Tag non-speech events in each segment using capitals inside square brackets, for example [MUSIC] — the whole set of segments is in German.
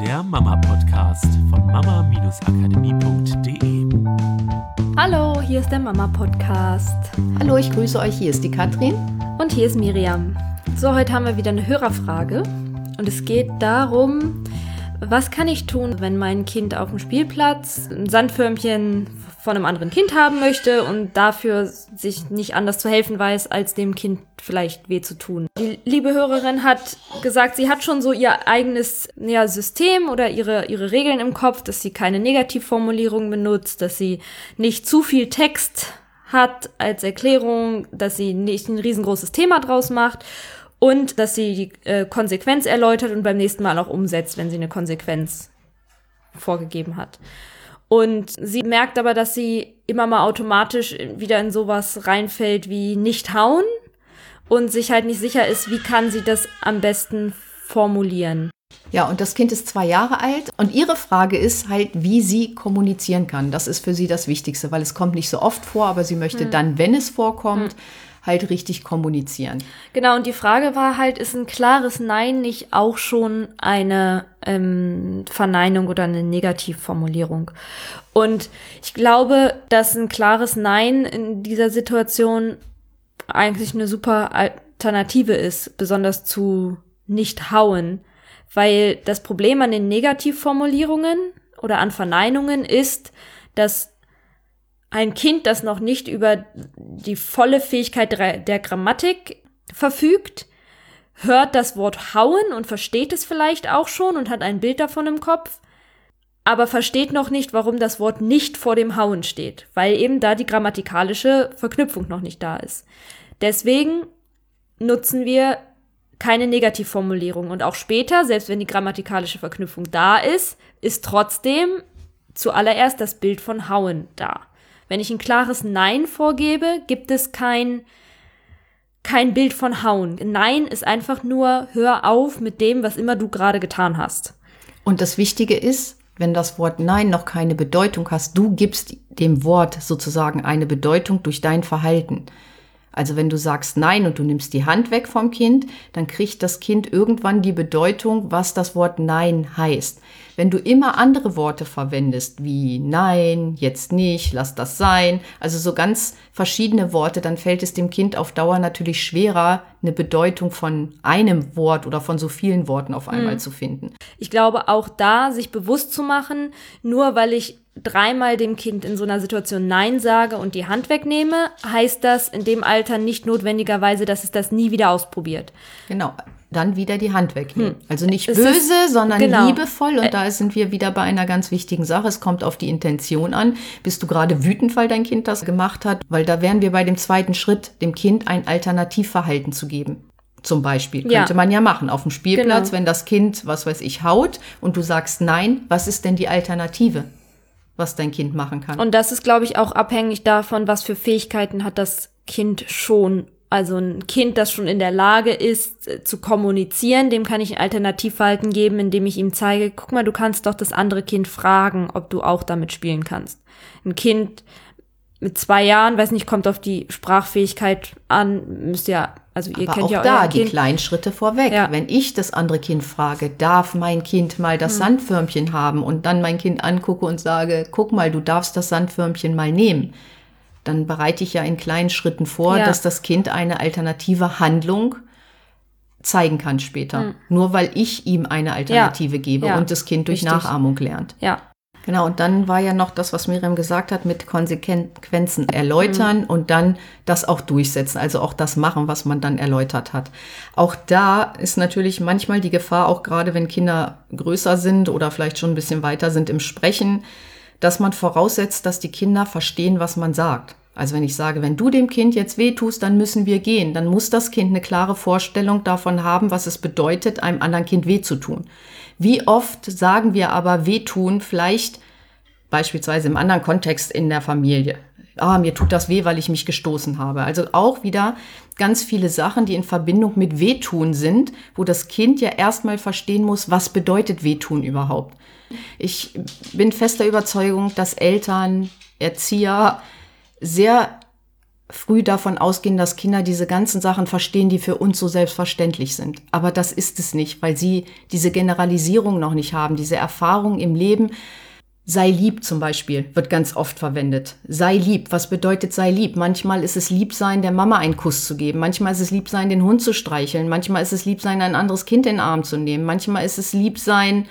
der Mama-Podcast von mama-akademie.de. Hallo, hier ist der Mama-Podcast. Hallo, ich grüße euch. Hier ist die Katrin. Und hier ist Miriam. So, heute haben wir wieder eine Hörerfrage. Und es geht darum, was kann ich tun, wenn mein Kind auf dem Spielplatz ein Sandförmchen von einem anderen Kind haben möchte und dafür sich nicht anders zu helfen weiß, als dem Kind vielleicht weh zu tun. Die liebe Hörerin hat gesagt, sie hat schon so ihr eigenes ja, System oder ihre, ihre Regeln im Kopf, dass sie keine Negativformulierung benutzt, dass sie nicht zu viel Text hat als Erklärung, dass sie nicht ein riesengroßes Thema draus macht und dass sie die äh, Konsequenz erläutert und beim nächsten Mal auch umsetzt, wenn sie eine Konsequenz vorgegeben hat. Und sie merkt aber, dass sie immer mal automatisch wieder in sowas reinfällt wie nicht hauen und sich halt nicht sicher ist, wie kann sie das am besten formulieren. Ja, und das Kind ist zwei Jahre alt und ihre Frage ist halt, wie sie kommunizieren kann. Das ist für sie das Wichtigste, weil es kommt nicht so oft vor, aber sie möchte hm. dann, wenn es vorkommt, hm halt richtig kommunizieren. Genau, und die Frage war halt, ist ein klares Nein nicht auch schon eine ähm, Verneinung oder eine Negativformulierung? Und ich glaube, dass ein klares Nein in dieser Situation eigentlich eine super Alternative ist, besonders zu nicht hauen, weil das Problem an den Negativformulierungen oder an Verneinungen ist, dass ein Kind, das noch nicht über die volle Fähigkeit der Grammatik verfügt, hört das Wort hauen und versteht es vielleicht auch schon und hat ein Bild davon im Kopf, aber versteht noch nicht, warum das Wort nicht vor dem Hauen steht, weil eben da die grammatikalische Verknüpfung noch nicht da ist. Deswegen nutzen wir keine Negativformulierung und auch später, selbst wenn die grammatikalische Verknüpfung da ist, ist trotzdem zuallererst das Bild von Hauen da. Wenn ich ein klares Nein vorgebe, gibt es kein, kein Bild von Hauen. Nein ist einfach nur, hör auf mit dem, was immer du gerade getan hast. Und das Wichtige ist, wenn das Wort Nein noch keine Bedeutung hast, du gibst dem Wort sozusagen eine Bedeutung durch dein Verhalten. Also wenn du sagst Nein und du nimmst die Hand weg vom Kind, dann kriegt das Kind irgendwann die Bedeutung, was das Wort Nein heißt. Wenn du immer andere Worte verwendest, wie Nein, jetzt nicht, lass das sein, also so ganz verschiedene Worte, dann fällt es dem Kind auf Dauer natürlich schwerer, eine Bedeutung von einem Wort oder von so vielen Worten auf einmal hm. zu finden. Ich glaube auch da, sich bewusst zu machen, nur weil ich dreimal dem Kind in so einer Situation Nein sage und die Hand wegnehme, heißt das in dem Alter nicht notwendigerweise, dass es das nie wieder ausprobiert. Genau. Dann wieder die Hand wegnehmen. Hm. Also nicht es böse, ist, sondern genau. liebevoll. Und da sind wir wieder bei einer ganz wichtigen Sache. Es kommt auf die Intention an. Bist du gerade wütend, weil dein Kind das gemacht hat? Weil da wären wir bei dem zweiten Schritt, dem Kind ein Alternativverhalten zu geben. Zum Beispiel. Ja. Könnte man ja machen. Auf dem Spielplatz, genau. wenn das Kind, was weiß ich, haut und du sagst nein, was ist denn die Alternative? Was dein Kind machen kann. Und das ist, glaube ich, auch abhängig davon, was für Fähigkeiten hat das Kind schon. Also ein Kind, das schon in der Lage ist äh, zu kommunizieren, dem kann ich ein Alternativverhalten geben, indem ich ihm zeige, guck mal, du kannst doch das andere Kind fragen, ob du auch damit spielen kannst. Ein Kind mit zwei Jahren, weiß nicht, kommt auf die Sprachfähigkeit an, müsst ja also ihr Aber kennt auch ja da die kind. kleinen Schritte vorweg. Ja. Wenn ich das andere Kind frage, darf mein Kind mal das hm. Sandförmchen haben und dann mein Kind angucke und sage, guck mal, du darfst das Sandförmchen mal nehmen, dann bereite ich ja in kleinen Schritten vor, ja. dass das Kind eine alternative Handlung zeigen kann später. Hm. Nur weil ich ihm eine Alternative ja. gebe und das Kind durch Richtig. Nachahmung lernt. Ja. Genau, und dann war ja noch das, was Miriam gesagt hat, mit Konsequenzen erläutern mhm. und dann das auch durchsetzen, also auch das machen, was man dann erläutert hat. Auch da ist natürlich manchmal die Gefahr, auch gerade wenn Kinder größer sind oder vielleicht schon ein bisschen weiter sind im Sprechen, dass man voraussetzt, dass die Kinder verstehen, was man sagt. Also wenn ich sage, wenn du dem Kind jetzt wehtust, dann müssen wir gehen, dann muss das Kind eine klare Vorstellung davon haben, was es bedeutet, einem anderen Kind weh zu tun. Wie oft sagen wir aber wehtun, vielleicht beispielsweise im anderen Kontext in der Familie. Ah, mir tut das weh, weil ich mich gestoßen habe. Also auch wieder ganz viele Sachen, die in Verbindung mit Wehtun sind, wo das Kind ja erstmal verstehen muss, was bedeutet Wehtun überhaupt. Ich bin fester Überzeugung, dass Eltern, Erzieher sehr früh davon ausgehen, dass Kinder diese ganzen Sachen verstehen, die für uns so selbstverständlich sind. Aber das ist es nicht, weil sie diese Generalisierung noch nicht haben, diese Erfahrung im Leben. Sei lieb zum Beispiel wird ganz oft verwendet. Sei lieb. Was bedeutet sei lieb? Manchmal ist es lieb sein, der Mama einen Kuss zu geben. Manchmal ist es lieb sein, den Hund zu streicheln. Manchmal ist es lieb sein, ein anderes Kind in den Arm zu nehmen. Manchmal ist es lieb sein,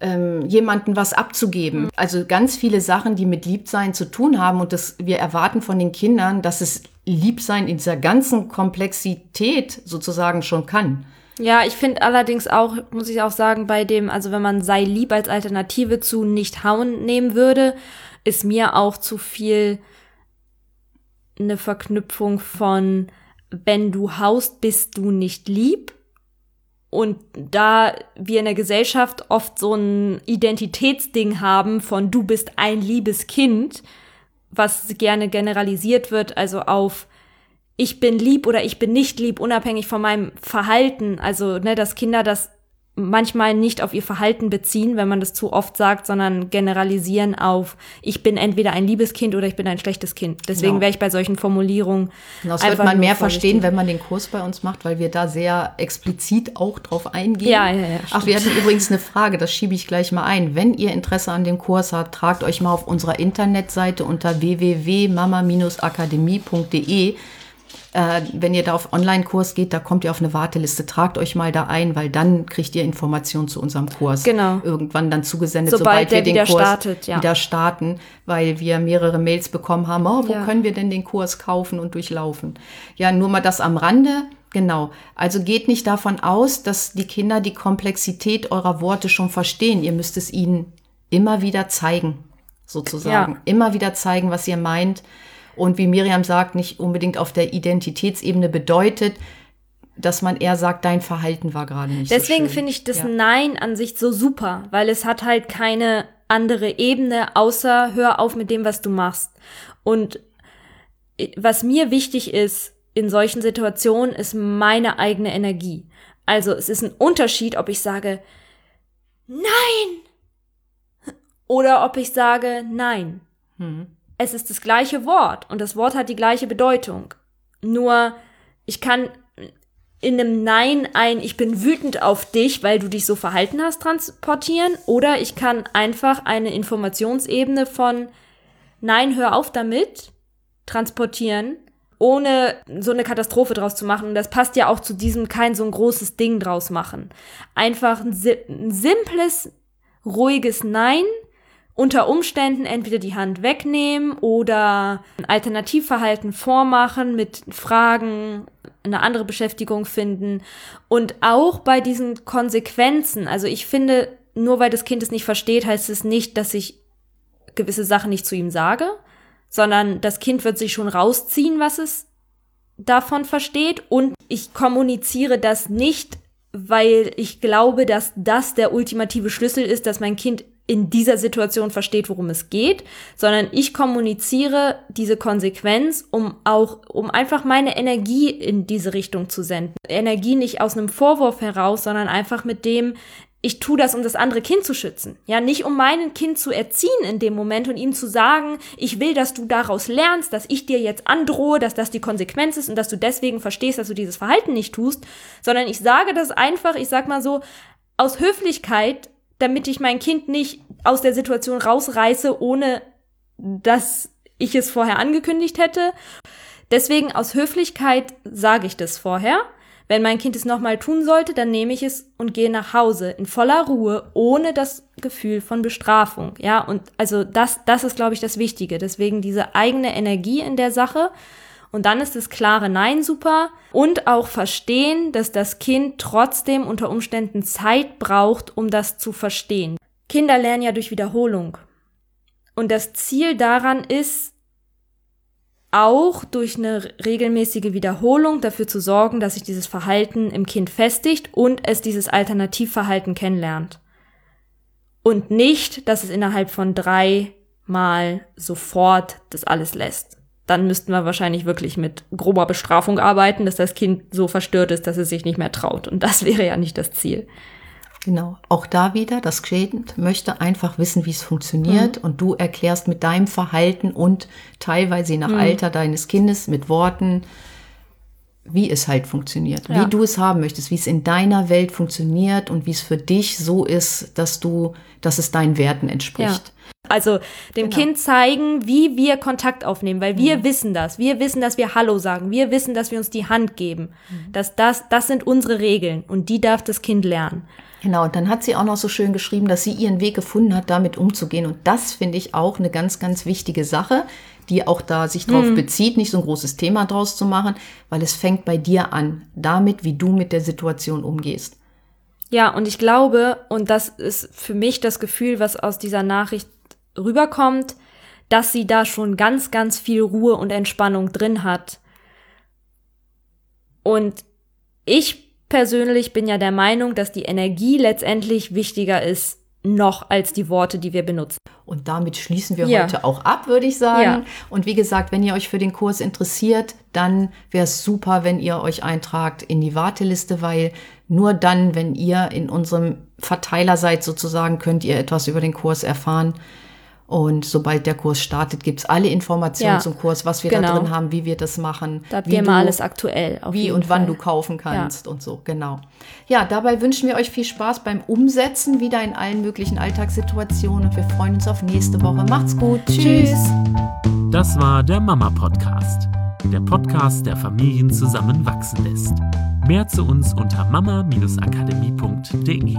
ähm, jemanden was abzugeben. Mhm. Also ganz viele Sachen, die mit Liebsein zu tun haben und das, wir erwarten von den Kindern, dass es Liebsein in dieser ganzen Komplexität sozusagen schon kann. Ja, ich finde allerdings auch, muss ich auch sagen, bei dem, also wenn man sei lieb als Alternative zu nicht hauen nehmen würde, ist mir auch zu viel eine Verknüpfung von, wenn du haust, bist du nicht lieb und da wir in der Gesellschaft oft so ein Identitätsding haben von du bist ein liebes Kind, was gerne generalisiert wird, also auf ich bin lieb oder ich bin nicht lieb, unabhängig von meinem Verhalten. Also, ne, dass Kinder das manchmal nicht auf ihr Verhalten beziehen, wenn man das zu oft sagt, sondern generalisieren auf, ich bin entweder ein liebes Kind oder ich bin ein schlechtes Kind. Deswegen genau. wäre ich bei solchen Formulierungen. Das wird man mehr verstehen, wenn man den Kurs bei uns macht, weil wir da sehr explizit auch drauf eingehen. Ja, ja, ja. Ach, wir hatten übrigens eine Frage, das schiebe ich gleich mal ein. Wenn ihr Interesse an dem Kurs habt, tragt euch mal auf unserer Internetseite unter www.mama-akademie.de äh, wenn ihr da auf Online-Kurs geht, da kommt ihr auf eine Warteliste. Tragt euch mal da ein, weil dann kriegt ihr Informationen zu unserem Kurs. Genau. Irgendwann dann zugesendet, sobald, sobald wir den wieder Kurs startet, ja. wieder starten, weil wir mehrere Mails bekommen haben, oh, wo ja. können wir denn den Kurs kaufen und durchlaufen? Ja, nur mal das am Rande. Genau. Also geht nicht davon aus, dass die Kinder die Komplexität eurer Worte schon verstehen. Ihr müsst es ihnen immer wieder zeigen, sozusagen. Ja. Immer wieder zeigen, was ihr meint und wie Miriam sagt, nicht unbedingt auf der Identitätsebene bedeutet, dass man eher sagt, dein Verhalten war gerade nicht Deswegen so finde ich das ja. Nein an sich so super, weil es hat halt keine andere Ebene, außer hör auf mit dem, was du machst. Und äh, was mir wichtig ist in solchen Situationen, ist meine eigene Energie. Also es ist ein Unterschied, ob ich sage, nein! Oder ob ich sage, nein. Hm es ist das gleiche Wort und das Wort hat die gleiche Bedeutung. Nur ich kann in einem Nein ein Ich bin wütend auf dich, weil du dich so verhalten hast, transportieren. Oder ich kann einfach eine Informationsebene von Nein, hör auf damit transportieren, ohne so eine Katastrophe draus zu machen. Und das passt ja auch zu diesem kein so ein großes Ding draus machen. Einfach ein, ein simples, ruhiges Nein unter Umständen entweder die Hand wegnehmen oder ein Alternativverhalten vormachen mit Fragen, eine andere Beschäftigung finden und auch bei diesen Konsequenzen. Also ich finde, nur weil das Kind es nicht versteht, heißt es nicht, dass ich gewisse Sachen nicht zu ihm sage, sondern das Kind wird sich schon rausziehen, was es davon versteht und ich kommuniziere das nicht, weil ich glaube, dass das der ultimative Schlüssel ist, dass mein Kind in dieser Situation versteht, worum es geht, sondern ich kommuniziere diese Konsequenz, um auch, um einfach meine Energie in diese Richtung zu senden. Energie nicht aus einem Vorwurf heraus, sondern einfach mit dem, ich tue das, um das andere Kind zu schützen. Ja, nicht um meinen Kind zu erziehen in dem Moment und ihm zu sagen, ich will, dass du daraus lernst, dass ich dir jetzt androhe, dass das die Konsequenz ist und dass du deswegen verstehst, dass du dieses Verhalten nicht tust, sondern ich sage das einfach, ich sag mal so, aus Höflichkeit damit ich mein Kind nicht aus der Situation rausreiße, ohne dass ich es vorher angekündigt hätte. Deswegen aus Höflichkeit sage ich das vorher. Wenn mein Kind es nochmal tun sollte, dann nehme ich es und gehe nach Hause in voller Ruhe, ohne das Gefühl von Bestrafung. Ja, und also das, das ist, glaube ich, das Wichtige. Deswegen diese eigene Energie in der Sache und dann ist das klare Nein super und auch verstehen, dass das Kind trotzdem unter Umständen Zeit braucht, um das zu verstehen. Kinder lernen ja durch Wiederholung. Und das Ziel daran ist, auch durch eine regelmäßige Wiederholung dafür zu sorgen, dass sich dieses Verhalten im Kind festigt und es dieses Alternativverhalten kennenlernt. Und nicht, dass es innerhalb von drei Mal sofort das alles lässt dann müssten wir wahrscheinlich wirklich mit grober Bestrafung arbeiten, dass das Kind so verstört ist, dass es sich nicht mehr traut. Und das [LAUGHS] wäre ja nicht das Ziel. Genau. Auch da wieder, das Kind möchte einfach wissen, wie es funktioniert. Mhm. Und du erklärst mit deinem Verhalten und teilweise nach mhm. Alter deines Kindes mit Worten, wie es halt funktioniert, ja. wie du es haben möchtest, wie es in deiner Welt funktioniert und wie es für dich so ist, dass du, dass es deinen Werten entspricht. Ja. Also dem genau. Kind zeigen, wie wir Kontakt aufnehmen, weil wir mhm. wissen das. Wir wissen, dass wir Hallo sagen. Wir wissen, dass wir uns die Hand geben. Mhm. Dass das, das sind unsere Regeln und die darf das Kind lernen. Genau, und dann hat sie auch noch so schön geschrieben, dass sie ihren Weg gefunden hat, damit umzugehen. Und das finde ich auch eine ganz, ganz wichtige Sache, die auch da sich drauf mhm. bezieht, nicht so ein großes Thema draus zu machen, weil es fängt bei dir an, damit, wie du mit der Situation umgehst. Ja, und ich glaube, und das ist für mich das Gefühl, was aus dieser Nachricht rüberkommt, dass sie da schon ganz, ganz viel Ruhe und Entspannung drin hat. Und ich persönlich bin ja der Meinung, dass die Energie letztendlich wichtiger ist noch als die Worte, die wir benutzen. Und damit schließen wir ja. heute auch ab, würde ich sagen. Ja. Und wie gesagt, wenn ihr euch für den Kurs interessiert, dann wäre es super, wenn ihr euch eintragt in die Warteliste, weil nur dann, wenn ihr in unserem Verteiler seid, sozusagen, könnt ihr etwas über den Kurs erfahren. Und sobald der Kurs startet, gibt es alle Informationen ja, zum Kurs, was wir genau. da drin haben, wie wir das machen. Da habt ihr immer alles aktuell. wie und Fall. wann du kaufen kannst ja. und so, genau. Ja, dabei wünschen wir euch viel Spaß beim Umsetzen, wieder in allen möglichen Alltagssituationen. Und wir freuen uns auf nächste Woche. Macht's gut. Tschüss. Das war der Mama Podcast. Der Podcast, der Familien zusammenwachsen lässt. Mehr zu uns unter mama-akademie.de.